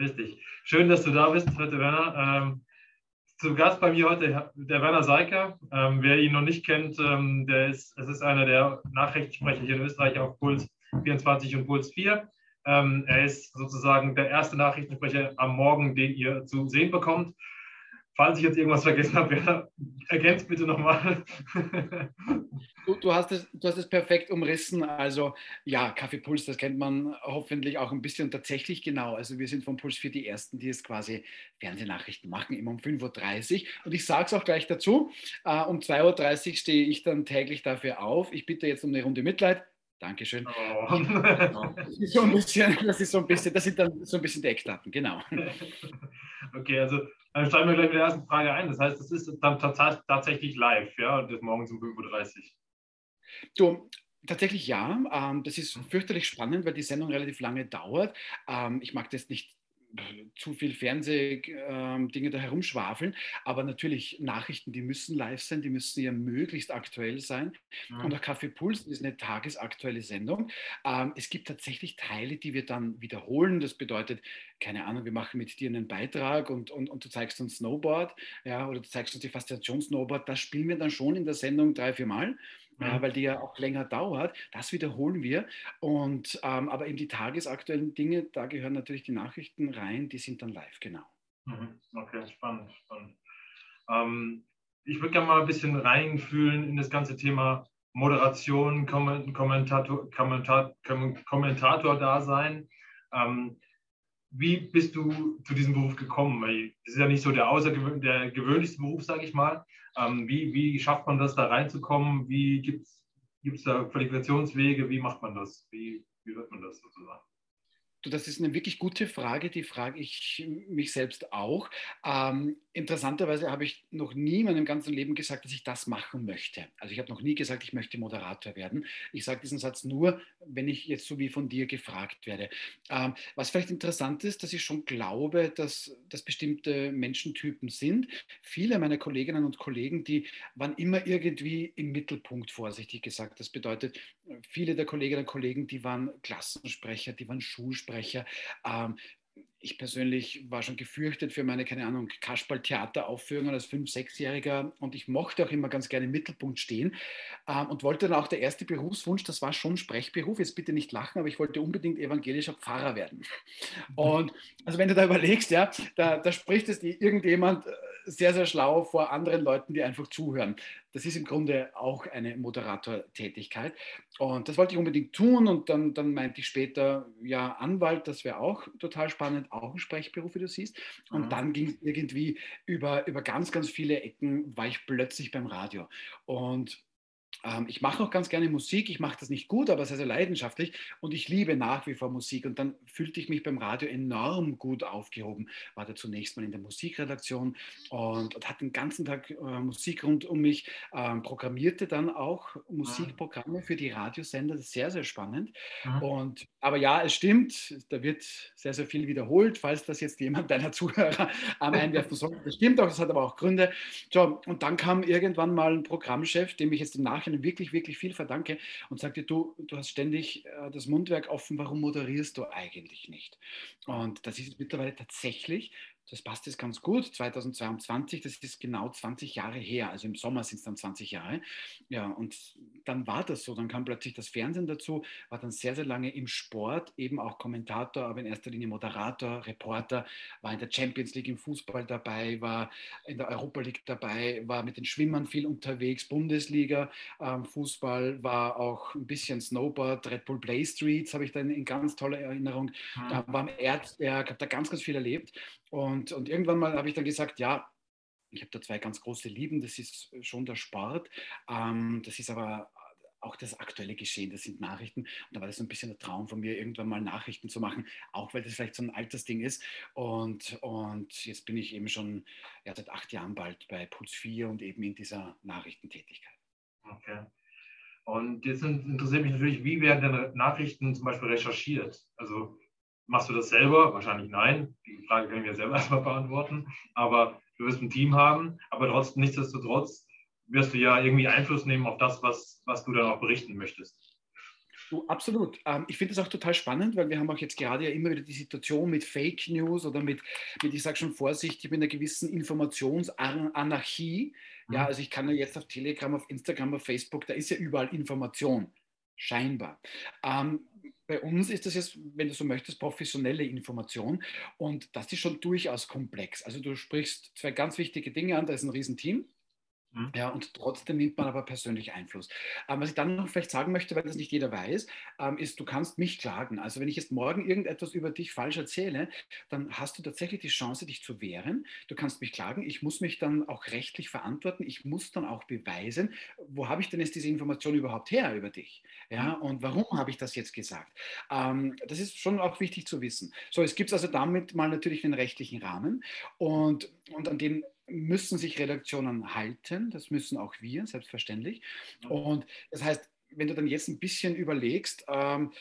Dich. Schön, dass du da bist heute, Werner. Ähm, zu Gast bei mir heute der Werner Seiker. Ähm, wer ihn noch nicht kennt, ähm, der ist, es ist einer der Nachrichtensprecher hier in Österreich auf Puls 24 und Puls 4. Ähm, er ist sozusagen der erste Nachrichtensprecher am Morgen, den ihr zu sehen bekommt. Falls ich jetzt irgendwas vergessen habe, ergänzt bitte nochmal. du, du, hast es, du hast es perfekt umrissen. Also ja, Kaffeepuls, das kennt man hoffentlich auch ein bisschen tatsächlich genau. Also wir sind vom Puls 4 die Ersten, die es quasi Fernsehnachrichten machen, immer um 5.30 Uhr. Und ich sage es auch gleich dazu, äh, um 2.30 Uhr stehe ich dann täglich dafür auf. Ich bitte jetzt um eine Runde Mitleid. Dankeschön. Oh. Das ist so ein bisschen, das ist so ein bisschen, das sind dann so ein bisschen die Eckdaten, genau. Okay, also dann steigen wir gleich mit der ersten Frage ein. Das heißt, das ist dann tatsächlich live, ja, und das morgens um 5.30 Uhr. Du, Tatsächlich ja. Ähm, das ist fürchterlich spannend, weil die Sendung relativ lange dauert. Ähm, ich mag das nicht zu viel Fernsehdinge ähm, da herumschwafeln. Aber natürlich, Nachrichten, die müssen live sein, die müssen ja möglichst aktuell sein. Mhm. Und auch Kaffee Puls ist eine tagesaktuelle Sendung. Ähm, es gibt tatsächlich Teile, die wir dann wiederholen. Das bedeutet, keine Ahnung, wir machen mit dir einen Beitrag und, und, und du zeigst uns Snowboard ja, oder du zeigst uns die Faszination Snowboard. Das spielen wir dann schon in der Sendung drei, vier Mal ja, weil die ja auch länger dauert. Das wiederholen wir. Und, ähm, aber eben die tagesaktuellen Dinge, da gehören natürlich die Nachrichten rein, die sind dann live, genau. Mhm. Okay, spannend. spannend. Ähm, ich würde gerne mal ein bisschen reinfühlen in das ganze Thema Moderation, Kommentator, Kommentator, Kommentator da sein. Ähm, wie bist du zu diesem Beruf gekommen? Weil das ist ja nicht so der, außergewöhn der gewöhnlichste Beruf, sage ich mal. Ähm, wie, wie schafft man das, da reinzukommen? Wie gibt es da Qualifikationswege? Wie macht man das? Wie, wie wird man das sozusagen? Du, das ist eine wirklich gute Frage, die frage ich mich selbst auch. Ähm, interessanterweise habe ich noch nie in meinem ganzen Leben gesagt, dass ich das machen möchte. Also ich habe noch nie gesagt, ich möchte Moderator werden. Ich sage diesen Satz nur, wenn ich jetzt so wie von dir gefragt werde. Ähm, was vielleicht interessant ist, dass ich schon glaube, dass das bestimmte Menschentypen sind. Viele meiner Kolleginnen und Kollegen, die waren immer irgendwie im Mittelpunkt, vorsichtig gesagt. Das bedeutet, viele der Kolleginnen und Kollegen, die waren Klassensprecher, die waren Schulsprecher Sprecher. Ähm, ich persönlich war schon gefürchtet für meine, keine Ahnung, Kasperl-Theateraufführungen als Fünf-, Sechsjähriger und ich mochte auch immer ganz gerne im Mittelpunkt stehen ähm, und wollte dann auch der erste Berufswunsch, das war schon Sprechberuf, jetzt bitte nicht lachen, aber ich wollte unbedingt evangelischer Pfarrer werden. Mhm. Und also wenn du da überlegst, ja, da, da spricht es irgendjemand äh, sehr, sehr schlau vor anderen Leuten, die einfach zuhören. Das ist im Grunde auch eine Moderatortätigkeit. Und das wollte ich unbedingt tun. Und dann, dann meinte ich später, ja, Anwalt, das wäre auch total spannend, auch ein Sprechberuf, wie du siehst. Und mhm. dann ging es irgendwie über, über ganz, ganz viele Ecken, war ich plötzlich beim Radio. Und ähm, ich mache auch ganz gerne Musik. Ich mache das nicht gut, aber sehr, sehr leidenschaftlich. Und ich liebe nach wie vor Musik. Und dann fühlte ich mich beim Radio enorm gut aufgehoben. War da zunächst mal in der Musikredaktion und, und hatte den ganzen Tag äh, Musik rund um mich. Ähm, programmierte dann auch Musikprogramme für die Radiosender. Das ist sehr, sehr spannend. Und, aber ja, es stimmt, da wird sehr, sehr viel wiederholt, falls das jetzt jemand deiner Zuhörer einwerfen soll. Das stimmt auch, das hat aber auch Gründe. So, und dann kam irgendwann mal ein Programmchef, dem ich jetzt im Nachhinein Nachhinein wirklich, wirklich viel verdanke und sagte, du, du hast ständig äh, das Mundwerk offen, warum moderierst du eigentlich nicht? Und das ist mittlerweile tatsächlich das passt jetzt ganz gut. 2022, das ist genau 20 Jahre her. Also im Sommer sind es dann 20 Jahre. Ja, und dann war das so. Dann kam plötzlich das Fernsehen dazu, war dann sehr, sehr lange im Sport, eben auch Kommentator, aber in erster Linie Moderator, Reporter, war in der Champions League im Fußball dabei, war in der Europa League dabei, war mit den Schwimmern viel unterwegs, Bundesliga, ähm, Fußball, war auch ein bisschen Snowboard, Red Bull Play Streets habe ich dann in ganz toller Erinnerung. Mhm. War am Erzberg, habe da ganz, ganz viel erlebt. Und, und irgendwann mal habe ich dann gesagt, ja, ich habe da zwei ganz große Lieben. Das ist schon der Sport. Ähm, das ist aber auch das aktuelle Geschehen, das sind Nachrichten. Und da war das so ein bisschen der Traum von mir, irgendwann mal Nachrichten zu machen, auch weil das vielleicht so ein Altersding ist. Und, und jetzt bin ich eben schon ja, seit acht Jahren bald bei Puls 4 und eben in dieser Nachrichtentätigkeit. Okay. Und jetzt interessiert mich natürlich, wie werden denn Nachrichten zum Beispiel recherchiert? Also machst du das selber? Wahrscheinlich nein. Die Frage kann ich mir selber erstmal beantworten. Aber du wirst ein Team haben, aber trotzdem, nichtsdestotrotz wirst du ja irgendwie Einfluss nehmen auf das, was, was du dann auch berichten möchtest. Du, absolut. Ähm, ich finde das auch total spannend, weil wir haben auch jetzt gerade ja immer wieder die Situation mit Fake News oder mit, mit ich sage schon vorsichtig, mit einer gewissen Informationsanarchie. Mhm. Ja, also ich kann ja jetzt auf Telegram, auf Instagram, auf Facebook, da ist ja überall Information, scheinbar. Ähm, bei uns ist das jetzt, wenn du so möchtest, professionelle Information und das ist schon durchaus komplex. Also du sprichst zwei ganz wichtige Dinge an, da ist ein Riesenteam Mhm. Ja, und trotzdem nimmt man aber persönlich Einfluss. Ähm, was ich dann noch vielleicht sagen möchte, weil das nicht jeder weiß, ähm, ist, du kannst mich klagen. Also wenn ich jetzt morgen irgendetwas über dich falsch erzähle, dann hast du tatsächlich die Chance, dich zu wehren. Du kannst mich klagen. Ich muss mich dann auch rechtlich verantworten. Ich muss dann auch beweisen, wo habe ich denn jetzt diese Information überhaupt her über dich? Ja, mhm. und warum habe ich das jetzt gesagt? Ähm, das ist schon auch wichtig zu wissen. So, es gibt also damit mal natürlich den rechtlichen Rahmen und, und an den müssen sich Redaktionen halten, das müssen auch wir, selbstverständlich. Und das heißt, wenn du dann jetzt ein bisschen überlegst, ähm,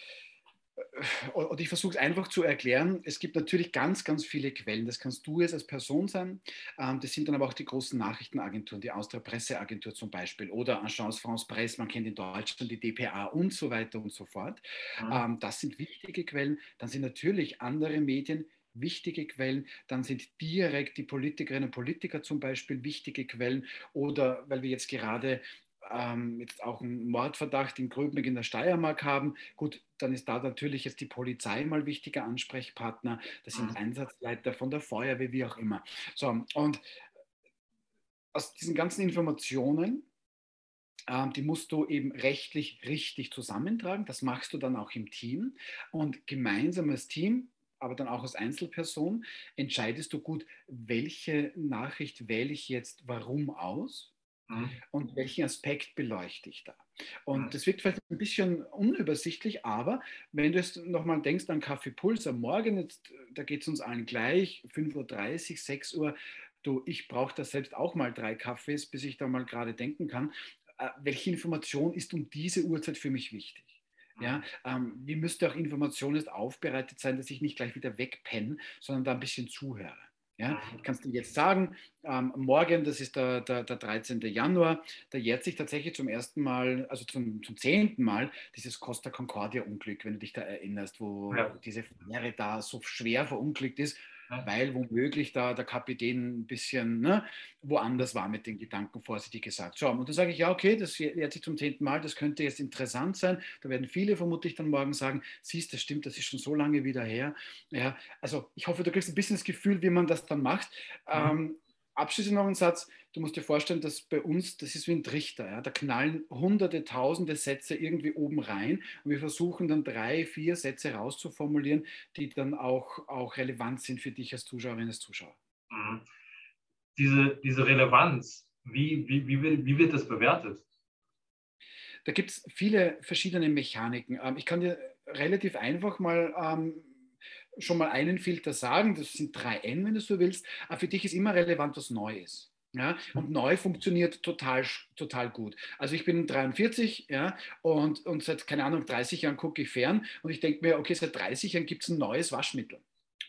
äh, und ich versuche es einfach zu erklären. Es gibt natürlich ganz, ganz viele Quellen. Das kannst du jetzt als Person sein. Ähm, das sind dann aber auch die großen Nachrichtenagenturen, die Austria Presseagentur zum Beispiel oder Agence France Presse, man kennt in Deutschland die DPA und so weiter und so fort. Mhm. Das sind wichtige Quellen. Dann sind natürlich andere Medien wichtige Quellen, dann sind direkt die Politikerinnen und Politiker zum Beispiel wichtige Quellen oder weil wir jetzt gerade ähm, jetzt auch einen Mordverdacht in Gröbnig in der Steiermark haben, gut, dann ist da natürlich jetzt die Polizei mal wichtiger Ansprechpartner, das sind mhm. Einsatzleiter von der Feuerwehr, wie auch immer. So, und aus diesen ganzen Informationen ähm, die musst du eben rechtlich richtig zusammentragen. Das machst du dann auch im Team. Und gemeinsam als Team aber dann auch als Einzelperson, entscheidest du gut, welche Nachricht wähle ich jetzt warum aus mhm. und welchen Aspekt beleuchte ich da. Und mhm. das wirkt vielleicht ein bisschen unübersichtlich, aber wenn du jetzt nochmal denkst an Kaffeepuls am Morgen, jetzt, da geht es uns allen gleich, 5.30 Uhr, 6 Uhr, du, ich brauche da selbst auch mal drei Kaffees, bis ich da mal gerade denken kann. Äh, welche Information ist um diese Uhrzeit für mich wichtig? Ja, ähm, wie müsste auch Information jetzt aufbereitet sein, dass ich nicht gleich wieder wegpenne, sondern da ein bisschen zuhöre. Ja, ich kann es dir jetzt sagen, ähm, morgen, das ist der, der, der 13. Januar, da jährt sich tatsächlich zum ersten Mal, also zum, zum zehnten Mal, dieses Costa Concordia-Unglück, wenn du dich da erinnerst, wo ja. diese Fähre da so schwer verunglückt ist weil womöglich da der Kapitän ein bisschen ne, woanders war mit den Gedanken, vorsichtig gesagt. So, und dann sage ich, ja, okay, das jetzt sich zum zehnten Mal, das könnte jetzt interessant sein. Da werden viele vermutlich dann morgen sagen, siehst, das stimmt, das ist schon so lange wieder her. Ja, also ich hoffe, du kriegst ein bisschen das Gefühl, wie man das dann macht. Mhm. Ähm, abschließend noch ein Satz. Du musst dir vorstellen, dass bei uns, das ist wie ein Trichter. Ja? Da knallen hunderte, tausende Sätze irgendwie oben rein und wir versuchen dann drei, vier Sätze rauszuformulieren, die dann auch, auch relevant sind für dich als Zuschauerin, als Zuschauer. Mhm. Diese, diese Relevanz, wie, wie, wie, wie wird das bewertet? Da gibt es viele verschiedene Mechaniken. Ähm, ich kann dir relativ einfach mal ähm, schon mal einen Filter sagen, das sind drei N, wenn du so willst, aber für dich ist immer relevant, was neu ist. Ja, und neu funktioniert total, total gut. Also ich bin 43 ja, und, und seit, keine Ahnung, 30 Jahren gucke ich fern und ich denke mir, okay, seit 30 Jahren gibt es ein neues Waschmittel.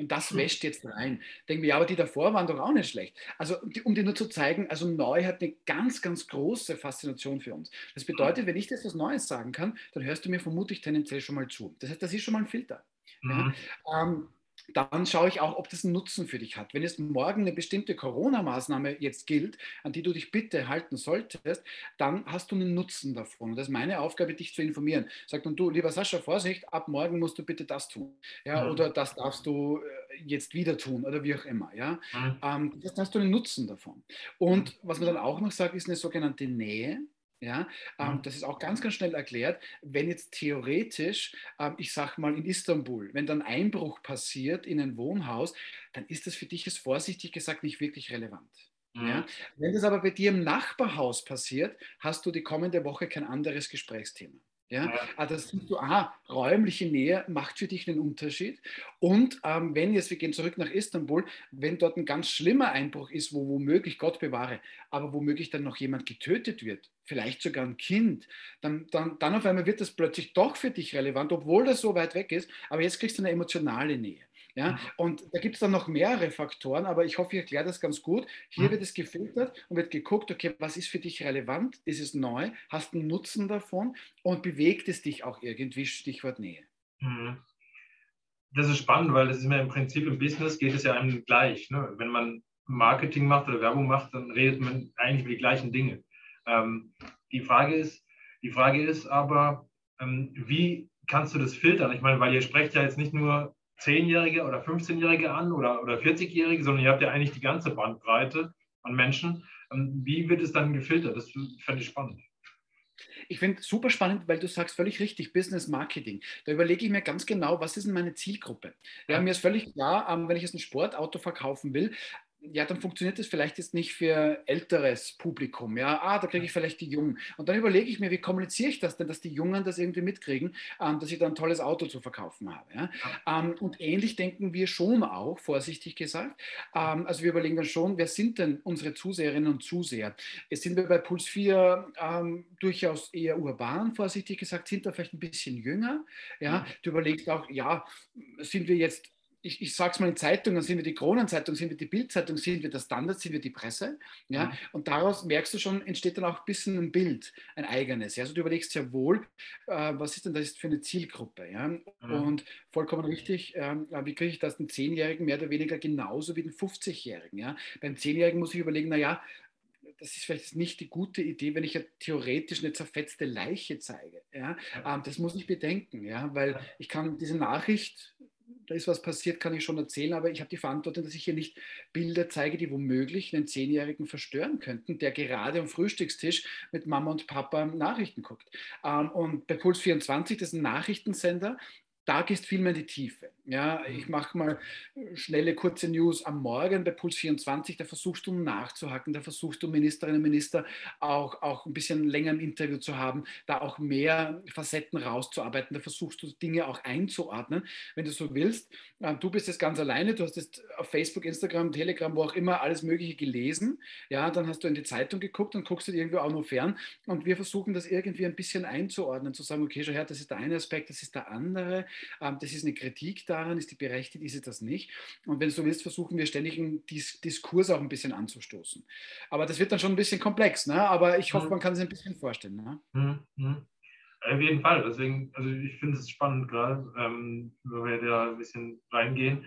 Und das wäscht jetzt rein. Denke mir, ja, aber die davor waren doch auch nicht schlecht. Also, um dir nur zu zeigen, also neu hat eine ganz, ganz große Faszination für uns. Das bedeutet, wenn ich dir etwas Neues sagen kann, dann hörst du mir vermutlich tendenziell schon mal zu. Das heißt, das ist schon mal ein Filter. Mhm. Ja, ähm, dann schaue ich auch, ob das einen Nutzen für dich hat. Wenn jetzt morgen eine bestimmte Corona-Maßnahme jetzt gilt, an die du dich bitte halten solltest, dann hast du einen Nutzen davon. Und das ist meine Aufgabe, dich zu informieren. Sagt dann du, lieber Sascha, Vorsicht, ab morgen musst du bitte das tun. Ja, mhm. Oder das darfst du äh, jetzt wieder tun oder wie auch immer. Ja? Mhm. Ähm, das hast du einen Nutzen davon. Und was man dann auch noch sagt, ist eine sogenannte Nähe. Ja, ähm, mhm. das ist auch ganz, ganz schnell erklärt. Wenn jetzt theoretisch, ähm, ich sage mal in Istanbul, wenn dann Einbruch passiert in ein Wohnhaus, dann ist das für dich jetzt vorsichtig gesagt nicht wirklich relevant. Mhm. Ja? Wenn das aber bei dir im Nachbarhaus passiert, hast du die kommende Woche kein anderes Gesprächsthema. Ja, ja. Also das siehst du, aha, räumliche Nähe macht für dich einen Unterschied. Und ähm, wenn jetzt, wir gehen zurück nach Istanbul, wenn dort ein ganz schlimmer Einbruch ist, wo womöglich, Gott bewahre, aber womöglich dann noch jemand getötet wird, vielleicht sogar ein Kind, dann, dann, dann auf einmal wird das plötzlich doch für dich relevant, obwohl das so weit weg ist, aber jetzt kriegst du eine emotionale Nähe. Ja? Mhm. Und da gibt es dann noch mehrere Faktoren, aber ich hoffe, ich erkläre das ganz gut. Hier mhm. wird es gefiltert und wird geguckt, okay, was ist für dich relevant? Ist es neu? Hast du einen Nutzen davon? Und bewegt es dich auch irgendwie? Stichwort Nähe. Mhm. Das ist spannend, weil das ist mir im Prinzip im Business geht es ja einem gleich. Ne? Wenn man Marketing macht oder Werbung macht, dann redet man eigentlich über die gleichen Dinge. Ähm, die, Frage ist, die Frage ist aber, ähm, wie kannst du das filtern? Ich meine, weil ihr sprecht ja jetzt nicht nur 10-Jährige oder 15-Jährige an oder, oder 40-Jährige, sondern ihr habt ja eigentlich die ganze Bandbreite an Menschen. Ähm, wie wird es dann gefiltert? Das fände ich spannend. Ich finde es super spannend, weil du sagst völlig richtig, Business Marketing. Da überlege ich mir ganz genau, was ist denn meine Zielgruppe? Ja, mir ist völlig klar, ähm, wenn ich jetzt ein Sportauto verkaufen will, ja, dann funktioniert das vielleicht jetzt nicht für älteres Publikum. Ja, ah, da kriege ich vielleicht die Jungen. Und dann überlege ich mir, wie kommuniziere ich das denn, dass die Jungen das irgendwie mitkriegen, ähm, dass ich da ein tolles Auto zu verkaufen habe. Ja? Ähm, und ähnlich denken wir schon auch, vorsichtig gesagt. Ähm, also wir überlegen dann schon, wer sind denn unsere Zuseherinnen und Zuseher? Jetzt sind wir bei Puls 4 ähm, durchaus eher urban, vorsichtig gesagt, sind da vielleicht ein bisschen jünger. Ja, du überlegst auch, ja, sind wir jetzt ich, ich sage es mal in Zeitungen, sind wir die Kronenzeitung, sind wir die Bildzeitung, sind wir der Standard, sind wir die Presse. Ja? Mhm. Und daraus merkst du schon, entsteht dann auch ein bisschen ein Bild, ein eigenes. Ja? Also du überlegst ja wohl, äh, was ist denn das für eine Zielgruppe? Ja? Mhm. Und vollkommen richtig, äh, wie kriege ich das den Zehnjährigen mehr oder weniger genauso wie den 50-Jährigen? Ja? Beim Zehnjährigen muss ich überlegen, naja, das ist vielleicht nicht die gute Idee, wenn ich ja theoretisch eine zerfetzte Leiche zeige. Ja? Ähm, das muss ich bedenken, ja? weil ich kann diese Nachricht da ist was passiert, kann ich schon erzählen, aber ich habe die Verantwortung, dass ich hier nicht Bilder zeige, die womöglich einen Zehnjährigen verstören könnten, der gerade am Frühstückstisch mit Mama und Papa Nachrichten guckt. Ähm, und bei Puls 24, das ist ein Nachrichtensender, da gehst viel mehr in die Tiefe. Ja, ich mhm. mache mal äh, schnelle, kurze News am Morgen bei Puls 24, da versuchst du nachzuhacken, da versuchst du Ministerinnen und Minister auch, auch ein bisschen länger im Interview zu haben, da auch mehr Facetten rauszuarbeiten, da versuchst du Dinge auch einzuordnen, wenn du so willst. Äh, du bist jetzt ganz alleine, du hast jetzt auf Facebook, Instagram, Telegram, wo auch immer alles Mögliche gelesen. Ja, dann hast du in die Zeitung geguckt und guckst du dir irgendwie auch noch fern. Und wir versuchen das irgendwie ein bisschen einzuordnen, zu sagen, okay, schau her, das ist der eine Aspekt, das ist der andere, ähm, das ist eine Kritik daran, ist die berechtigt, ist sie das nicht. Und wenn du so willst, versuchen wir ständig einen Dis Diskurs auch ein bisschen anzustoßen. Aber das wird dann schon ein bisschen komplex, ne? aber ich hoffe, mhm. man kann sich ein bisschen vorstellen. Ne? Mhm. mhm. Auf jeden Fall. Deswegen, also ich finde es spannend gerade, ähm, wenn wir da ein bisschen reingehen.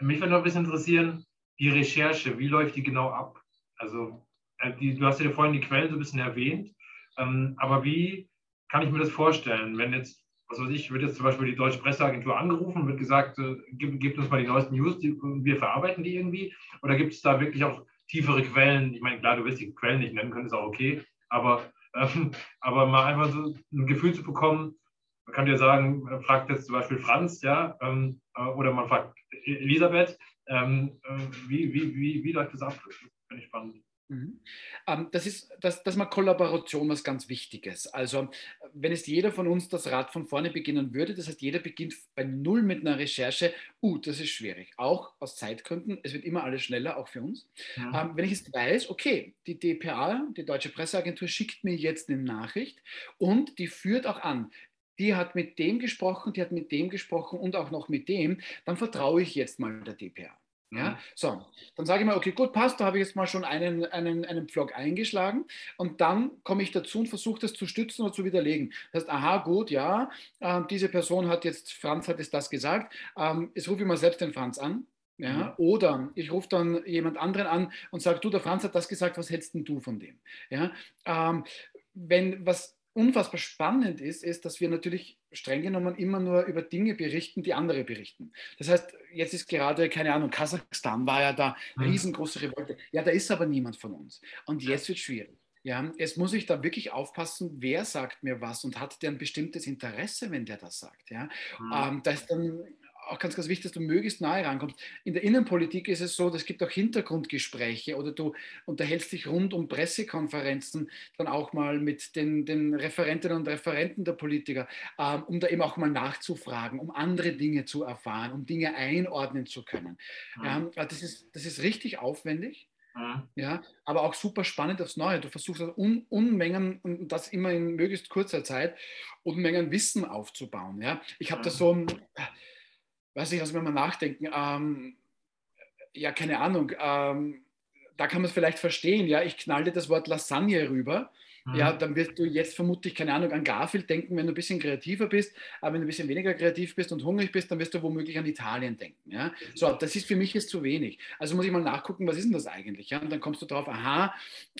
Mich würde noch ein bisschen interessieren, die Recherche, wie läuft die genau ab? Also, äh, die, du hast ja vorhin die Quellen so ein bisschen erwähnt, ähm, aber wie kann ich mir das vorstellen, wenn jetzt, was weiß ich, wird jetzt zum Beispiel die Deutsche Presseagentur angerufen, wird gesagt, äh, gib, gib, uns mal die neuesten News, die, wir verarbeiten die irgendwie? Oder gibt es da wirklich auch tiefere Quellen? Ich meine, klar, du wirst die Quellen nicht nennen können, ist auch okay, aber ähm, aber mal einfach so ein Gefühl zu bekommen, man kann ja sagen, man fragt jetzt zum Beispiel Franz, ja, ähm, äh, oder man fragt Elisabeth, ähm, äh, wie, wie, wie, wie läuft das ab? Finde ich spannend. Mhm. Ähm, das ist das, das mal Kollaboration was ganz Wichtiges. Also wenn es jeder von uns das Rad von vorne beginnen würde, das heißt jeder beginnt bei Null mit einer Recherche, uh, das ist schwierig. Auch aus Zeitgründen, es wird immer alles schneller, auch für uns. Ja. Ähm, wenn ich jetzt weiß, okay, die DPA, die Deutsche Presseagentur, schickt mir jetzt eine Nachricht und die führt auch an, die hat mit dem gesprochen, die hat mit dem gesprochen und auch noch mit dem, dann vertraue ich jetzt mal der DPA. Ja, mhm. so, dann sage ich mal, okay, gut, passt, da habe ich jetzt mal schon einen, einen, einen Pflock eingeschlagen und dann komme ich dazu und versuche das zu stützen oder zu widerlegen. Das heißt, aha, gut, ja, äh, diese Person hat jetzt, Franz hat jetzt das gesagt, ähm, jetzt rufe ich mal selbst den Franz an. Ja, mhm. Oder ich rufe dann jemand anderen an und sage, du, der Franz hat das gesagt, was hältst denn du von dem? Ja, ähm, wenn was unfassbar spannend ist, ist, dass wir natürlich streng genommen immer nur über Dinge berichten, die andere berichten. Das heißt, jetzt ist gerade, keine Ahnung, Kasachstan war ja da, mhm. riesengroße Revolte. Ja, da ist aber niemand von uns. Und jetzt wird es schwierig. Ja, jetzt muss ich da wirklich aufpassen, wer sagt mir was und hat der ein bestimmtes Interesse, wenn der das sagt. Ja, mhm. ähm, da ist dann auch ganz, ganz wichtig, dass du möglichst nahe rankommst. In der Innenpolitik ist es so, es gibt auch Hintergrundgespräche oder du unterhältst dich rund um Pressekonferenzen dann auch mal mit den, den Referentinnen und Referenten der Politiker, ähm, um da eben auch mal nachzufragen, um andere Dinge zu erfahren, um Dinge einordnen zu können. Mhm. Ähm, das, ist, das ist richtig aufwendig. Mhm. Ja, aber auch super spannend aufs Neue. Du versuchst also Un Unmengen und das immer in möglichst kurzer Zeit, Unmengen Wissen aufzubauen. Ja, ich habe mhm. da so, weiß nicht, lass mich mal nachdenken. Ähm, ja, keine Ahnung. Ähm, da kann man es vielleicht verstehen. Ja, ich knall dir das Wort Lasagne rüber ja, mhm. dann wirst du jetzt vermutlich, keine Ahnung, an Garfield denken, wenn du ein bisschen kreativer bist, aber wenn du ein bisschen weniger kreativ bist und hungrig bist, dann wirst du womöglich an Italien denken. Ja? So, das ist für mich jetzt zu wenig. Also muss ich mal nachgucken, was ist denn das eigentlich? Ja? Und dann kommst du drauf, aha,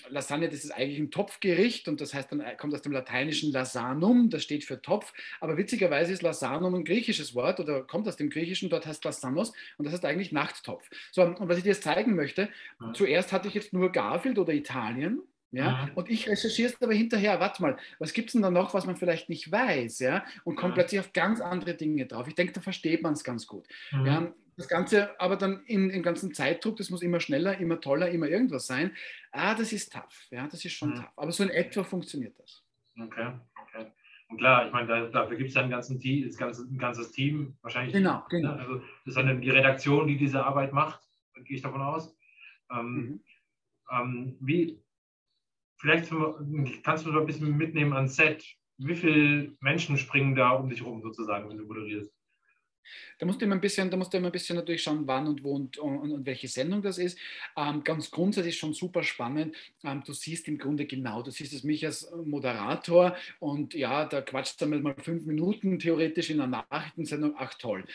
Lasagne, das ist eigentlich ein Topfgericht und das heißt dann äh, kommt aus dem lateinischen Lasanum, das steht für Topf, aber witzigerweise ist Lasanum ein griechisches Wort oder kommt aus dem Griechischen, dort heißt Lasanos und das heißt eigentlich Nachttopf. So, und was ich dir jetzt zeigen möchte, ja. zuerst hatte ich jetzt nur Garfield oder Italien ja? Mhm. Und ich recherchiere es aber hinterher, warte mal, was gibt es denn da noch, was man vielleicht nicht weiß, ja? Und kommt mhm. plötzlich auf ganz andere Dinge drauf. Ich denke, da versteht man es ganz gut. Mhm. Ja? Das Ganze aber dann in, im ganzen Zeitdruck, das muss immer schneller, immer toller, immer irgendwas sein. Ah, das ist tough, ja, das ist schon mhm. tough. Aber so in etwa funktioniert das. Okay, okay. Und klar, ich meine, da, dafür gibt es ja ein, ganzen Team, das ganze, ein ganzes Team wahrscheinlich. Genau, ne? genau. Ne? Also das ist dann die Redaktion, die diese Arbeit macht, gehe ich davon aus. Ähm, mhm. ähm, wie, Vielleicht kannst du da ein bisschen mitnehmen an Set. Wie viele Menschen springen da um dich rum, sozusagen, wenn du moderierst? Da musst du immer ein bisschen, da musst du immer ein bisschen natürlich schauen, wann und wo und, und, und welche Sendung das ist. Ähm, ganz grundsätzlich schon super spannend. Ähm, du siehst im Grunde genau, du siehst es mich als Moderator und ja, da quatscht dann mal fünf Minuten theoretisch in einer Nachrichtensendung. Ach toll.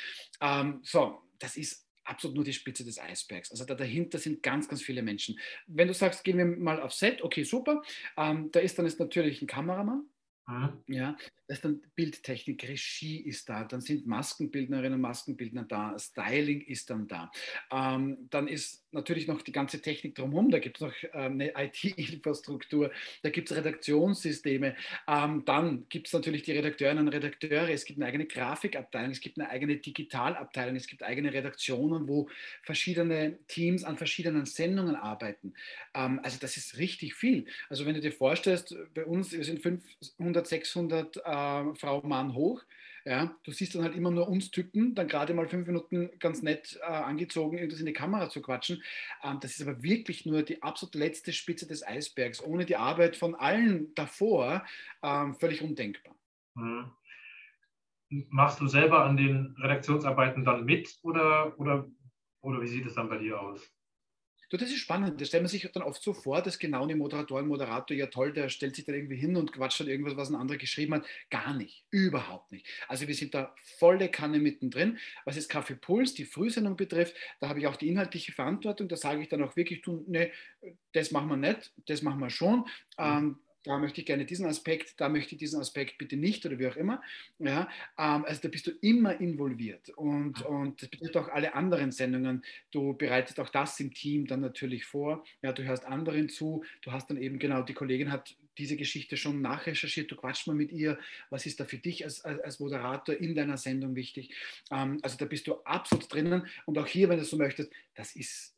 Ähm, so, das ist absolut nur die Spitze des Eisbergs. Also da dahinter sind ganz, ganz viele Menschen. Wenn du sagst, gehen wir mal auf Set, okay, super. Ähm, da ist dann jetzt natürlich ein Kameramann, Mhm. Ja, das ist dann Bildtechnik, Regie ist da, dann sind Maskenbildnerinnen und Maskenbildner da, Styling ist dann da. Ähm, dann ist natürlich noch die ganze Technik drumherum, da gibt es noch ähm, eine IT-Infrastruktur, da gibt es Redaktionssysteme, ähm, dann gibt es natürlich die Redakteurinnen und Redakteure, es gibt eine eigene Grafikabteilung, es gibt eine eigene Digitalabteilung, es gibt eigene Redaktionen, wo verschiedene Teams an verschiedenen Sendungen arbeiten. Ähm, also das ist richtig viel. Also wenn du dir vorstellst, bei uns, wir sind 500 500, 600 äh, Frau, Mann hoch. Ja, du siehst dann halt immer nur uns Typen, dann gerade mal fünf Minuten ganz nett äh, angezogen, irgendwas in die Kamera zu quatschen. Ähm, das ist aber wirklich nur die absolut letzte Spitze des Eisbergs. Ohne die Arbeit von allen davor ähm, völlig undenkbar. Mhm. Machst du selber an den Redaktionsarbeiten dann mit oder, oder, oder wie sieht es dann bei dir aus? Du, das ist spannend. Das stellt man sich dann oft so vor, dass genau eine Moderatorin, Moderator, ja toll, der stellt sich dann irgendwie hin und quatscht dann irgendwas, was ein anderer geschrieben hat. Gar nicht. Überhaupt nicht. Also wir sind da volle Kanne mittendrin. Was jetzt Kaffee Puls, die Frühsendung betrifft, da habe ich auch die inhaltliche Verantwortung. Da sage ich dann auch wirklich, du, nee, das machen wir nicht, das machen wir schon. Mhm. Ähm, da möchte ich gerne diesen Aspekt, da möchte ich diesen Aspekt bitte nicht oder wie auch immer. Ja, ähm, also da bist du immer involviert und, und das betrifft auch alle anderen Sendungen. Du bereitest auch das im Team dann natürlich vor. Ja, du hörst anderen zu, du hast dann eben genau, die Kollegin hat diese Geschichte schon nachrecherchiert, du quatschst mal mit ihr, was ist da für dich als, als Moderator in deiner Sendung wichtig. Ähm, also da bist du absolut drinnen und auch hier, wenn du so möchtest, das ist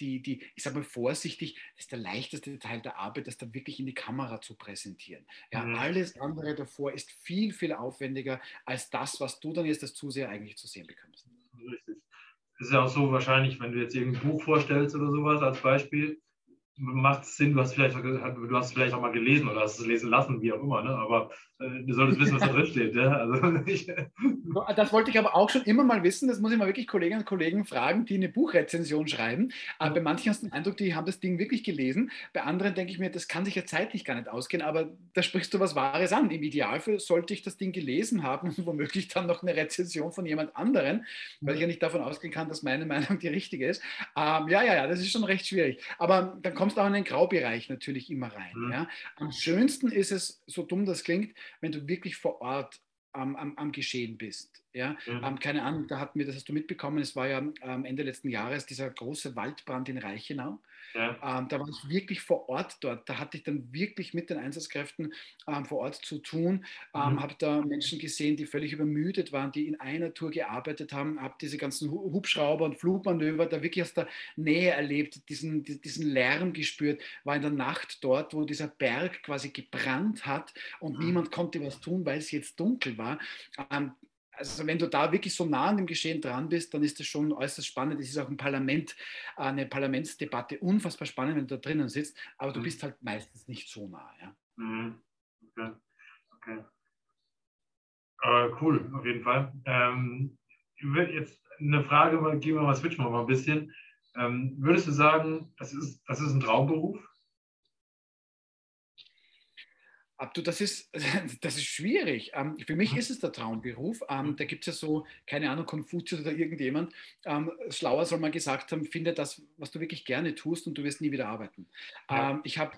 die, die, ich sage mal vorsichtig, das ist der leichteste Teil der Arbeit, das dann wirklich in die Kamera zu präsentieren. Ja, mhm. Alles andere davor ist viel, viel aufwendiger als das, was du dann jetzt als Zuseher eigentlich zu sehen bekommst. Richtig. Es ist ja auch so wahrscheinlich, wenn du jetzt irgendein Buch vorstellst oder sowas als Beispiel, macht es Sinn, du hast, vielleicht, du hast vielleicht auch mal gelesen oder hast es lesen lassen, wie auch immer, ne? aber äh, du solltest wissen, was da drin steht. Ja? Also, ich, das wollte ich aber auch schon immer mal wissen, das muss ich mal wirklich Kolleginnen und Kollegen fragen, die eine Buchrezension schreiben. Aber bei manchen hast du den Eindruck, die haben das Ding wirklich gelesen, bei anderen denke ich mir, das kann sich ja zeitlich gar nicht ausgehen, aber da sprichst du was Wahres an. Im Idealfall sollte ich das Ding gelesen haben und womöglich dann noch eine Rezension von jemand anderen, weil ich ja nicht davon ausgehen kann, dass meine Meinung die richtige ist. Ähm, ja, ja, ja, das ist schon recht schwierig. Aber dann kommt kommst auch in den Graubereich natürlich immer rein. Mhm. Ja. Am schönsten ist es, so dumm das klingt, wenn du wirklich vor Ort am, am, am Geschehen bist. Ja, mhm. ähm, keine Ahnung, da hatten wir, das hast du mitbekommen, es war ja ähm, Ende letzten Jahres dieser große Waldbrand in Reichenau. Ja. Ähm, da war ich wirklich vor Ort dort. Da hatte ich dann wirklich mit den Einsatzkräften ähm, vor Ort zu tun. Ähm, mhm. Habe da Menschen gesehen, die völlig übermüdet waren, die in einer Tour gearbeitet haben. Habe diese ganzen Hubschrauber und Flugmanöver da wirklich aus der Nähe erlebt, diesen, diesen Lärm gespürt. War in der Nacht dort, wo dieser Berg quasi gebrannt hat und mhm. niemand konnte was tun, weil es jetzt dunkel war. Also wenn du da wirklich so nah an dem Geschehen dran bist, dann ist das schon äußerst spannend. Es ist auch ein Parlament, eine Parlamentsdebatte unfassbar spannend, wenn du da drinnen sitzt, aber du mhm. bist halt meistens nicht so nah. Ja. Mhm. Okay. okay. Aber cool, auf jeden Fall. Ähm, jetzt eine Frage, gehen wir mal, switchen wir mal ein bisschen. Ähm, würdest du sagen, das ist, das ist ein Traumberuf? Du, das ist, das ist schwierig. Ähm, für mich ist es der Traumberuf. Ähm, da gibt es ja so, keine Ahnung, Konfuzius oder irgendjemand. Ähm, schlauer soll man gesagt haben, finde das, was du wirklich gerne tust und du wirst nie wieder arbeiten. Ja. Ich habe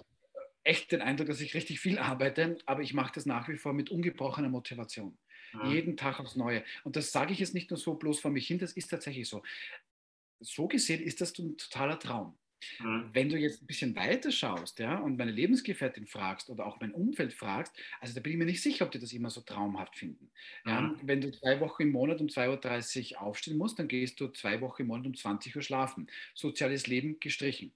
echt den Eindruck, dass ich richtig viel arbeite, aber ich mache das nach wie vor mit ungebrochener Motivation. Ja. Jeden Tag aufs Neue. Und das sage ich jetzt nicht nur so bloß vor mich hin, das ist tatsächlich so. So gesehen ist das ein totaler Traum. Mhm. Wenn du jetzt ein bisschen weiter schaust ja, und meine Lebensgefährtin fragst oder auch mein Umfeld fragst, also da bin ich mir nicht sicher, ob die das immer so traumhaft finden. Ja, mhm. Wenn du zwei Wochen im Monat um 2.30 Uhr aufstehen musst, dann gehst du zwei Wochen im Monat um 20 Uhr schlafen. Soziales Leben gestrichen.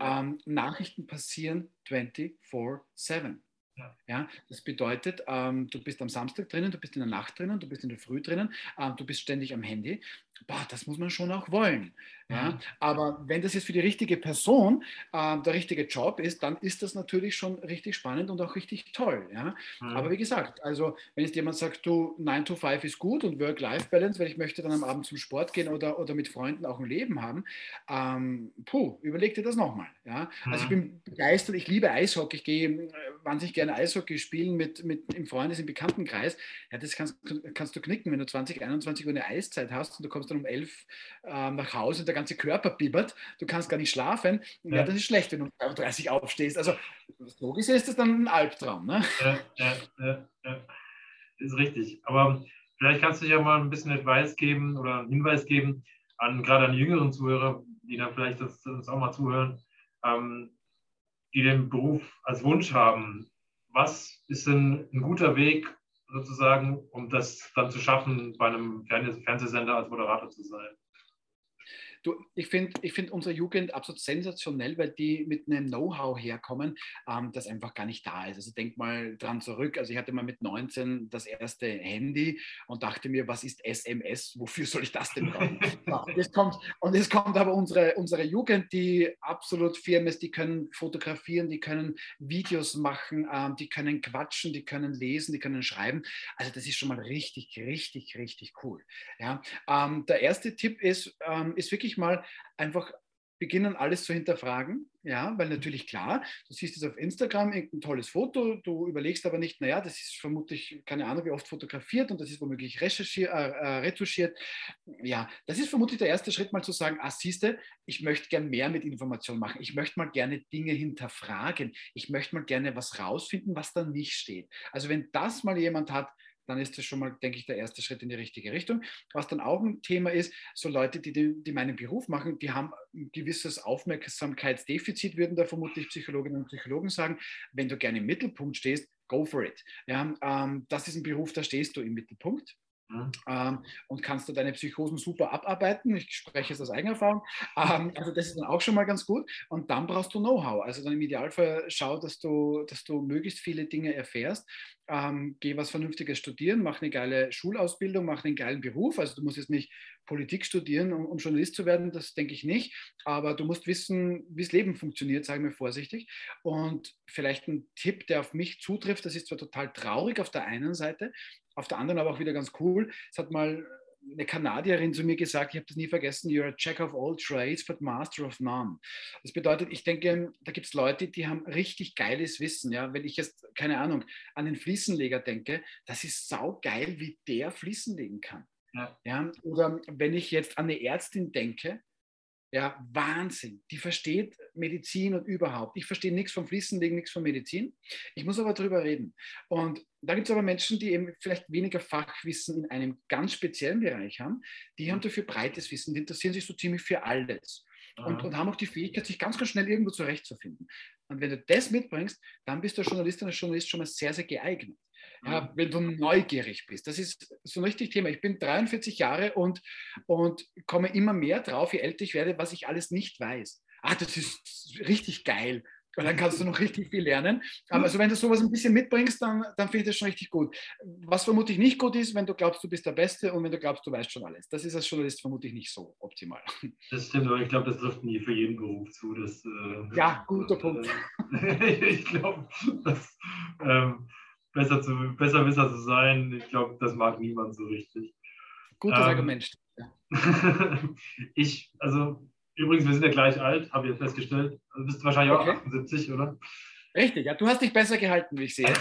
Ähm, Nachrichten passieren 24-7. Ja. ja. das bedeutet, ähm, du bist am Samstag drinnen, du bist in der Nacht drinnen, du bist in der Früh drinnen, ähm, du bist ständig am Handy. Boah, das muss man schon auch wollen. Ja? Mhm. Aber wenn das jetzt für die richtige Person äh, der richtige Job ist, dann ist das natürlich schon richtig spannend und auch richtig toll. Ja? Mhm. Aber wie gesagt, also wenn jetzt jemand sagt, du 9 to 5 ist gut und Work-Life-Balance, weil ich möchte dann am Abend zum Sport gehen oder, oder mit Freunden auch ein Leben haben, ähm, puh, überleg dir das nochmal. Ja? Mhm. Also ich mhm. bin begeistert, ich liebe Eishockey, ich gehe wahnsinnig gerne Eishockey spielen mit, mit im Freundes-, im Bekanntenkreis. Ja, das kannst, kannst du knicken, wenn du 20, 21 Uhr eine Eiszeit hast und du kommst dann um 11 äh, nach Hause und der ganze Körper bibbert, du kannst gar nicht schlafen. Ja, ja das ist schlecht, wenn du um 30 aufstehst. Also so gesehen ist das dann ein Albtraum. Ne? Ja, ja, ja, ja. Ist richtig. Aber vielleicht kannst du ja mal ein bisschen Advice geben oder einen Hinweis geben, an, gerade an die jüngeren Zuhörer, die dann vielleicht das, das auch mal zuhören, ähm, die den Beruf als Wunsch haben. Was ist denn ein guter Weg, sozusagen, um das dann zu schaffen, bei einem Fernsehsender als Moderator zu sein? Du, ich finde ich find unsere Jugend absolut sensationell, weil die mit einem Know-how herkommen, ähm, das einfach gar nicht da ist. Also denk mal dran zurück. Also ich hatte mal mit 19 das erste Handy und dachte mir, was ist SMS? Wofür soll ich das denn brauchen? ja, und, es kommt, und es kommt aber unsere, unsere Jugend, die absolut firm ist, die können fotografieren, die können Videos machen, ähm, die können quatschen, die können lesen, die können schreiben. Also das ist schon mal richtig, richtig, richtig cool. Ja, ähm, der erste Tipp ist, ähm, ist wirklich mal einfach beginnen, alles zu hinterfragen. Ja, weil natürlich klar, du siehst es auf Instagram, irgendein tolles Foto, du überlegst aber nicht, naja, das ist vermutlich, keine Ahnung, wie oft fotografiert und das ist womöglich recherchiert, äh, äh, retuschiert. Ja, das ist vermutlich der erste Schritt, mal zu sagen, ah, siehste, ich möchte gern mehr mit Informationen machen. Ich möchte mal gerne Dinge hinterfragen. Ich möchte mal gerne was rausfinden, was da nicht steht. Also wenn das mal jemand hat, dann ist das schon mal, denke ich, der erste Schritt in die richtige Richtung. Was dann auch ein Thema ist, so Leute, die, die meinen Beruf machen, die haben ein gewisses Aufmerksamkeitsdefizit, würden da vermutlich Psychologinnen und Psychologen sagen. Wenn du gerne im Mittelpunkt stehst, go for it. Ja, ähm, das ist ein Beruf, da stehst du im Mittelpunkt. Mhm. Ähm, und kannst du deine Psychosen super abarbeiten. Ich spreche es aus eigener Erfahrung. Ähm, also das ist dann auch schon mal ganz gut. Und dann brauchst du Know-how. Also dann im Idealfall schau, dass du, dass du möglichst viele Dinge erfährst. Ähm, geh was Vernünftiges studieren, mach eine geile Schulausbildung, mach einen geilen Beruf. Also du musst jetzt nicht Politik studieren, um, um Journalist zu werden, das denke ich nicht. Aber du musst wissen, wie das Leben funktioniert, sagen wir vorsichtig. Und vielleicht ein Tipp, der auf mich zutrifft, das ist zwar total traurig auf der einen Seite, auf der anderen aber auch wieder ganz cool. Es hat mal eine Kanadierin zu mir gesagt, ich habe das nie vergessen, you're a jack of all trades, but master of none. Das bedeutet, ich denke, da gibt es Leute, die haben richtig geiles Wissen. Ja? Wenn ich jetzt, keine Ahnung, an den Fliesenleger denke, das ist saugeil, wie der Fließen legen kann. Ja. ja. Oder wenn ich jetzt an eine Ärztin denke, ja, Wahnsinn. Die versteht Medizin und überhaupt. Ich verstehe nichts vom Fließenlegen, nichts von Medizin. Ich muss aber darüber reden. Und da gibt es aber Menschen, die eben vielleicht weniger Fachwissen in einem ganz speziellen Bereich haben, die haben dafür breites Wissen, die interessieren sich so ziemlich für alles. Und, und, haben auch die Fähigkeit, sich ganz, ganz schnell irgendwo zurechtzufinden. Und wenn du das mitbringst, dann bist du als Journalistin, als Journalist schon mal sehr, sehr geeignet. Ja, wenn du neugierig bist. Das ist so ein richtig Thema. Ich bin 43 Jahre und, und komme immer mehr drauf, je älter ich werde, was ich alles nicht weiß. Ah, das ist richtig geil. Und dann kannst du noch richtig viel lernen. Aber also wenn du sowas ein bisschen mitbringst, dann, dann finde ich das schon richtig gut. Was vermutlich nicht gut ist, wenn du glaubst, du bist der Beste und wenn du glaubst, du weißt schon alles. Das ist als Journalist vermutlich nicht so optimal. Das stimmt, aber ich glaube, das trifft nie für jeden Beruf zu. Dass, äh, ja, guter äh, Punkt. ich glaube, dass ähm, besser, zu, besser Wisser zu sein, ich glaube, das mag niemand so richtig. Gutes ähm, Argument. Ich, also Übrigens, wir sind ja gleich alt, habe ich jetzt festgestellt. Du bist wahrscheinlich auch okay. 78, oder? Richtig, ja. Du hast dich besser gehalten, wie ich sehe.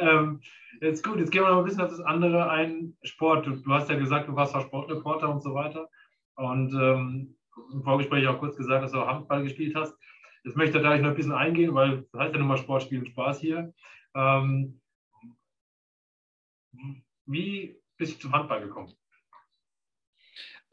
ähm, jetzt gut, jetzt gehen wir noch ein bisschen auf das andere ein. Sport. Du, du hast ja gesagt, du warst zwar Sportreporter und so weiter. Und ähm, im Vorgespräch auch kurz gesagt, dass du auch Handball gespielt hast. Jetzt möchte ich da gleich noch ein bisschen eingehen, weil das heißt ja nun mal Sport, Spielen, Spaß hier. Ähm, wie bist du zum Handball gekommen?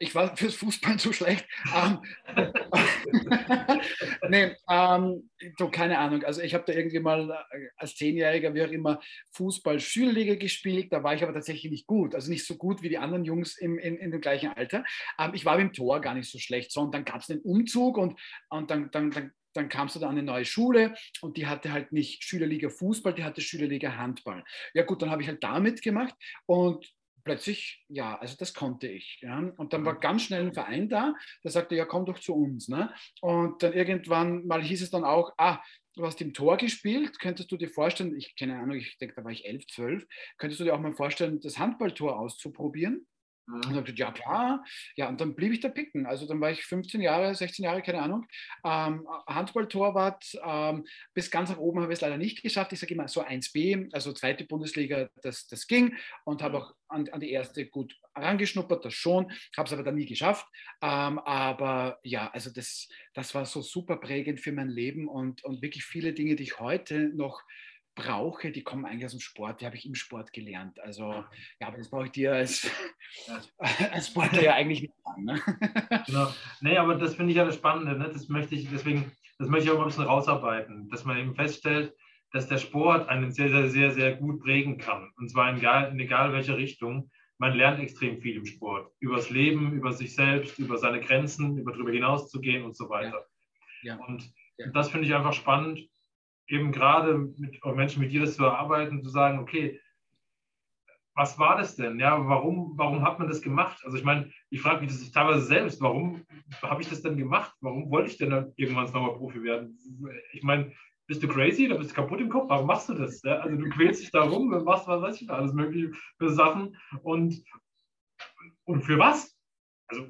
Ich war fürs Fußball zu schlecht. Ähm, nee, ähm, so keine Ahnung. Also ich habe da irgendwie mal äh, als Zehnjähriger, wie auch immer, Fußball-Schülerliga gespielt. Da war ich aber tatsächlich nicht gut. Also nicht so gut wie die anderen Jungs im, in, in dem gleichen Alter. Ähm, ich war im Tor gar nicht so schlecht. So, und dann gab es den Umzug und, und dann, dann, dann dann kamst du da an eine neue Schule und die hatte halt nicht Schülerliga Fußball, die hatte Schülerliga Handball. Ja gut, dann habe ich halt damit gemacht und plötzlich, ja, also das konnte ich. Ja. Und dann war mhm. ganz schnell ein Verein da, der sagte, ja, komm doch zu uns. Ne? Und dann irgendwann mal hieß es dann auch, ah, du hast im Tor gespielt, könntest du dir vorstellen, ich keine Ahnung, ich denke, da war ich elf, zwölf, könntest du dir auch mal vorstellen, das Handballtor auszuprobieren? Mhm. Und dann gesagt, ja klar, ja, und dann blieb ich da picken. Also dann war ich 15 Jahre, 16 Jahre, keine Ahnung, ähm, Handballtorwart. Ähm, bis ganz nach oben habe ich es leider nicht geschafft. Ich sage immer so 1B, also zweite Bundesliga, das, das ging und habe auch an, an, die erste gut herangeschnuppert, das schon, habe es aber dann nie geschafft. Ähm, aber ja, also das, das war so super prägend für mein Leben und, und wirklich viele Dinge, die ich heute noch brauche, die kommen eigentlich aus dem Sport, die habe ich im Sport gelernt. Also ja, aber das brauche ich dir als, als Sportler ja eigentlich nicht sagen. Ne? Genau. Nee, aber das finde ich ja das Spannende. Ne? Das möchte ich, deswegen, das möchte ich auch mal ein bisschen rausarbeiten, dass man eben feststellt, dass der Sport einen sehr, sehr, sehr, sehr gut prägen kann. Und zwar in egal, in egal welche Richtung. Man lernt extrem viel im Sport. Über das Leben, über sich selbst, über seine Grenzen, über darüber hinaus zu gehen und so weiter. Ja. Ja. Und ja. das finde ich einfach spannend eben gerade mit Menschen mit dir das zu erarbeiten, zu sagen, okay, was war das denn? Ja, warum, warum hat man das gemacht? Also ich meine, ich frage mich das teilweise selbst, warum habe ich das denn gemacht? Warum wollte ich denn dann irgendwann nochmal Profi werden? Ich meine, bist du crazy oder bist du kaputt im Kopf? Warum machst du das? Ja, also du quälst dich da rum machst, was weiß ich, alles mögliche für Sachen und, und für was? Also,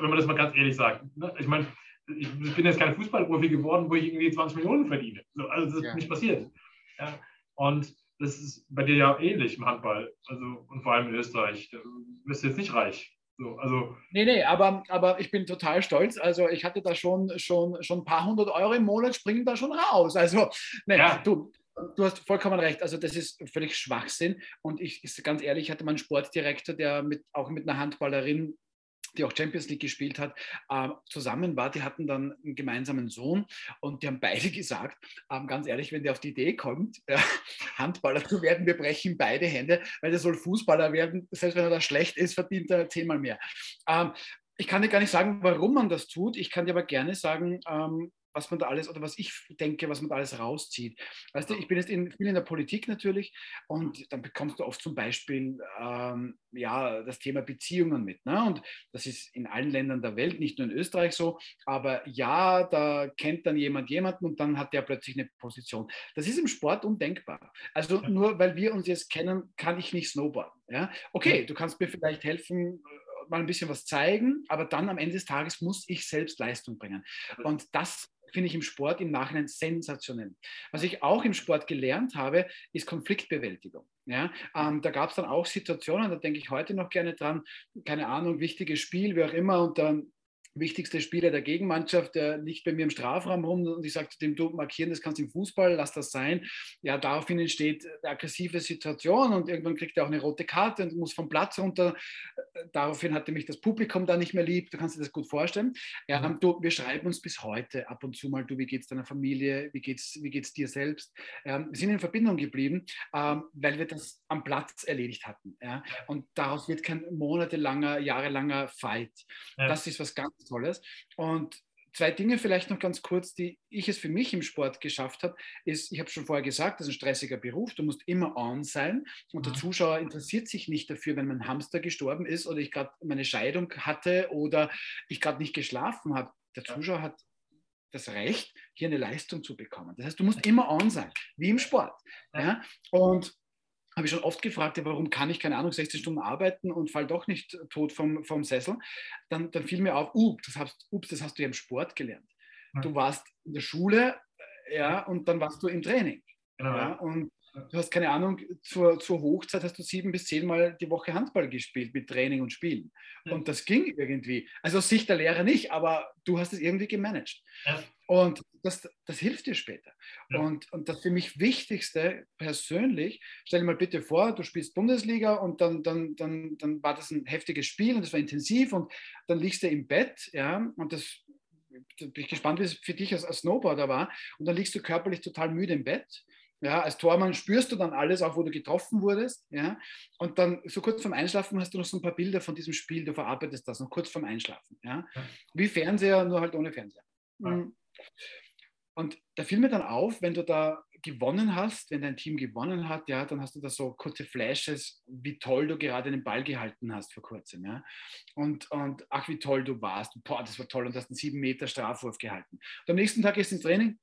wenn man das mal ganz ehrlich sagt. Ne? Ich meine, ich bin jetzt kein Fußballprofi geworden, wo ich irgendwie 20 Millionen verdiene. So, also das ist ja. nicht passiert. Ja. Und das ist bei dir ja ähnlich im Handball. Also, und vor allem in Österreich. Du bist jetzt nicht reich. So, also nee, nee, aber, aber ich bin total stolz. Also ich hatte da schon, schon, schon ein paar hundert Euro im Monat, springen da schon raus. Also, nee, ja. du, du hast vollkommen recht. Also das ist völlig Schwachsinn. Und ich ist ganz ehrlich, ich hatte meinen Sportdirektor, der mit, auch mit einer Handballerin die auch Champions League gespielt hat, äh, zusammen war. Die hatten dann einen gemeinsamen Sohn und die haben beide gesagt, ähm, ganz ehrlich, wenn der auf die Idee kommt, äh, Handballer zu werden, wir brechen beide Hände, weil der soll Fußballer werden. Selbst wenn er da schlecht ist, verdient er zehnmal mehr. Ähm, ich kann dir gar nicht sagen, warum man das tut. Ich kann dir aber gerne sagen, ähm, was man da alles oder was ich denke, was man da alles rauszieht. Weißt du, ich bin jetzt in, viel in der Politik natürlich und dann bekommst du oft zum Beispiel ähm, ja, das Thema Beziehungen mit. Ne? Und das ist in allen Ländern der Welt, nicht nur in Österreich so, aber ja, da kennt dann jemand jemanden und dann hat der plötzlich eine Position. Das ist im Sport undenkbar. Also nur weil wir uns jetzt kennen, kann ich nicht snowboarden. Ja? Okay, du kannst mir vielleicht helfen, mal ein bisschen was zeigen, aber dann am Ende des Tages muss ich selbst Leistung bringen. Und das finde ich im Sport im Nachhinein sensationell. Was ich auch im Sport gelernt habe, ist Konfliktbewältigung. Ja, ähm, da gab es dann auch Situationen, da denke ich heute noch gerne dran, keine Ahnung, wichtiges Spiel, wie auch immer, und dann wichtigste Spieler der Gegenmannschaft, der liegt bei mir im Strafraum rum und ich sage zu dem, du markieren, das kannst du im Fußball, lass das sein. Ja, daraufhin entsteht eine aggressive Situation und irgendwann kriegt er auch eine rote Karte und muss vom Platz runter. Daraufhin hatte mich das Publikum da nicht mehr lieb, du kannst dir das gut vorstellen. Ja, mhm. du, wir schreiben uns bis heute ab und zu mal, du, wie geht es deiner Familie, wie geht es wie geht's dir selbst? Ähm, wir sind in Verbindung geblieben, ähm, weil wir das am Platz erledigt hatten. Ja? Und daraus wird kein monatelanger, jahrelanger Fight. Ja. Das ist was ganz Tolles. Und zwei Dinge vielleicht noch ganz kurz, die ich es für mich im Sport geschafft habe, ist, ich habe schon vorher gesagt, das ist ein stressiger Beruf, du musst immer on sein und der mhm. Zuschauer interessiert sich nicht dafür, wenn mein Hamster gestorben ist oder ich gerade meine Scheidung hatte oder ich gerade nicht geschlafen habe. Der Zuschauer hat das Recht, hier eine Leistung zu bekommen. Das heißt, du musst immer on sein, wie im Sport. Ja? Und habe ich schon oft gefragt, ja, warum kann ich, keine Ahnung, 16 Stunden arbeiten und fall doch nicht tot vom, vom Sessel. Dann, dann fiel mir auf, ups das, hast, ups, das hast du ja im Sport gelernt. Du warst in der Schule ja, und dann warst du im Training. Genau. Ja, und du hast keine Ahnung, zur, zur Hochzeit hast du sieben bis zehn Mal die Woche Handball gespielt mit Training und Spielen. Ja. Und das ging irgendwie. Also aus Sicht der Lehrer nicht, aber du hast es irgendwie gemanagt. Ja. Und das, das hilft dir später. Ja. Und, und das für mich Wichtigste persönlich, stell dir mal bitte vor, du spielst Bundesliga und dann, dann, dann, dann war das ein heftiges Spiel und das war intensiv und dann liegst du im Bett, ja, und das bin ich gespannt, wie es für dich als, als Snowboarder war. Und dann liegst du körperlich total müde im Bett ja, als Tormann spürst du dann alles, auch wo du getroffen wurdest. Ja? Und dann so kurz vorm Einschlafen hast du noch so ein paar Bilder von diesem Spiel, du verarbeitest das noch kurz vorm Einschlafen. Ja? Wie Fernseher, nur halt ohne Fernseher. Mhm. Und da fiel mir dann auf, wenn du da gewonnen hast, wenn dein Team gewonnen hat, ja, dann hast du da so kurze Flashes, wie toll du gerade den Ball gehalten hast vor kurzem. Ja? Und, und ach, wie toll du warst. Boah, das war toll und hast einen sieben Meter Strafwurf gehalten. Und am nächsten Tag gehst du ins Training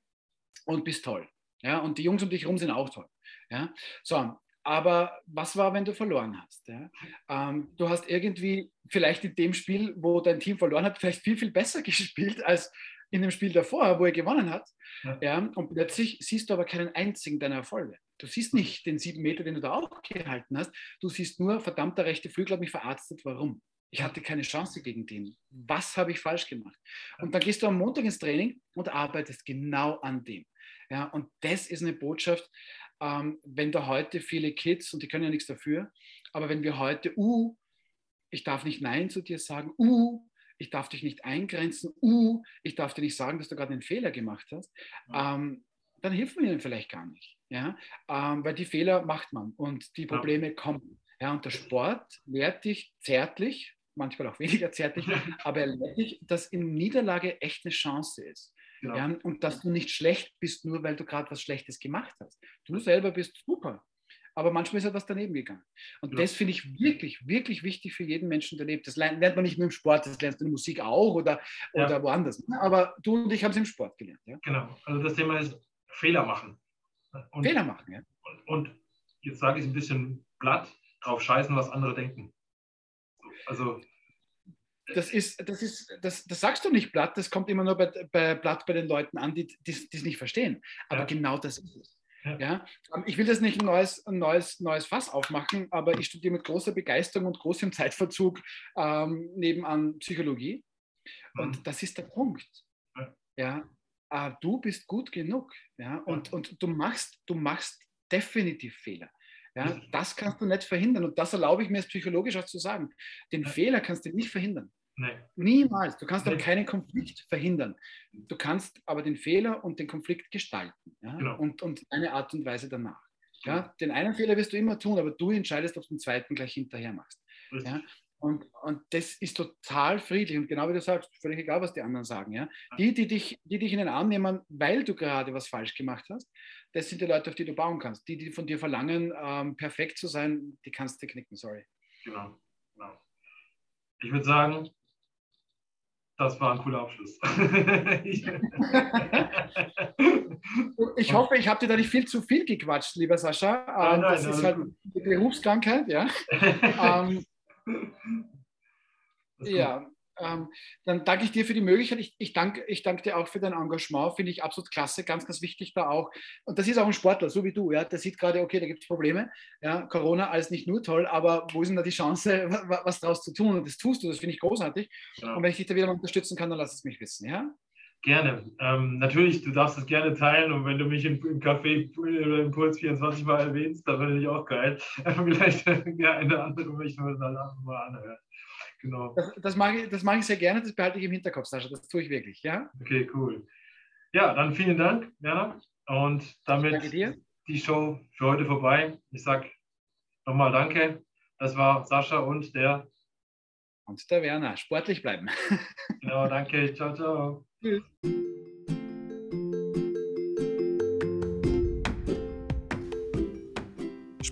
und bist toll. Ja, und die Jungs um dich herum sind auch toll. Ja, so, aber was war, wenn du verloren hast? Ja? Ähm, du hast irgendwie vielleicht in dem Spiel, wo dein Team verloren hat, vielleicht viel, viel besser gespielt als in dem Spiel davor, wo er gewonnen hat. Ja. ja. und plötzlich siehst du aber keinen einzigen deiner Erfolge. Du siehst nicht den sieben Meter, den du da auch gehalten hast. Du siehst nur, verdammt, der rechte Flügel hat mich verarztet. Warum? Ich hatte keine Chance gegen den. Was habe ich falsch gemacht? Und dann gehst du am Montag ins Training und arbeitest genau an dem. Ja, und das ist eine Botschaft, ähm, wenn da heute viele Kids, und die können ja nichts dafür, aber wenn wir heute, uh, ich darf nicht Nein zu dir sagen, uh, ich darf dich nicht eingrenzen, uh, ich darf dir nicht sagen, dass du gerade einen Fehler gemacht hast, ähm, dann hilft man ihnen vielleicht gar nicht. Ja? Ähm, weil die Fehler macht man und die Probleme ja. kommen. Ja, und der Sport lehrt dich zärtlich, manchmal auch weniger zärtlich, aber er lehrt dich, dass in Niederlage echt eine Chance ist. Genau. Ja, und dass du nicht schlecht bist, nur weil du gerade was Schlechtes gemacht hast. Du selber bist super. Aber manchmal ist etwas daneben gegangen. Und ja. das finde ich wirklich, wirklich wichtig für jeden Menschen, der lebt. Das lernt, man nicht nur im Sport, das lernst du in der Musik auch oder, ja. oder woanders. Aber du und ich haben es im Sport gelernt. Ja? Genau. Also das Thema ist Fehler machen. Und, Fehler machen, ja. Und, und jetzt sage ich es ein bisschen platt, drauf scheißen, was andere denken. Also das ist, das ist, das, das sagst du nicht platt, das kommt immer nur bei, bei platt bei den Leuten an, die es nicht verstehen. Aber ja. genau das ist es. Ja. ja. Ähm, ich will das nicht ein neues, ein neues, neues Fass aufmachen, aber ich studiere mit großer Begeisterung und großem Zeitverzug ähm, nebenan Psychologie. Und mhm. das ist der Punkt. Ja, ja äh, du bist gut genug. Ja, und, und du machst, du machst definitiv Fehler. Ja, das kannst du nicht verhindern. Und das erlaube ich mir als psychologisch auch zu sagen. Den. Fehler kannst du nicht verhindern. Nee. Niemals. Du kannst auch keinen Konflikt verhindern. Du kannst aber den Fehler und den Konflikt gestalten. Ja? Genau. Und, und eine Art und Weise danach. Ja? Den einen Fehler wirst du immer tun, aber du entscheidest, ob du den zweiten gleich hinterher machst. Ja? Und, und das ist total friedlich. Und genau wie du sagst, völlig egal, was die anderen sagen. Ja? Die, die dich, die dich in den Arm nehmen, weil du gerade was falsch gemacht hast, das sind die Leute, auf die du bauen kannst. Die, die von dir verlangen, ähm, perfekt zu sein, die kannst du knicken, sorry. Genau, genau. Ich würde sagen, das war ein cooler Abschluss. ich hoffe, ich habe dir da nicht viel zu viel gequatscht, lieber Sascha. Nein, nein, das ist halt eine Berufskrankheit, ja. ähm, ja, ähm, dann danke ich dir für die Möglichkeit. Ich, ich, danke, ich danke dir auch für dein Engagement. Finde ich absolut klasse, ganz, ganz wichtig da auch. Und das ist auch ein Sportler, so wie du. Ja, der sieht gerade, okay, da gibt es Probleme. Ja, Corona alles nicht nur toll, aber wo ist denn da die Chance, was daraus zu tun? Und das tust du, das finde ich großartig. Ja. Und wenn ich dich da wieder unterstützen kann, dann lass es mich wissen. Ja? Gerne. Ähm, natürlich, du darfst es gerne teilen und wenn du mich im, im Café oder im Puls 24 mal erwähnst, dann finde ich auch geil. Vielleicht ja, eine andere möchte man dann mal anhören. Genau. Das, das, mache ich, das mache ich sehr gerne, das behalte ich im Hinterkopf, Sascha, das tue ich wirklich. Ja? Okay, cool. Ja, dann vielen Dank, Werner. Und damit die Show für heute vorbei. Ich sage nochmal Danke. Das war Sascha und der. Und der Werner. Sportlich bleiben. Genau, danke. Ciao, ciao. Tschüss.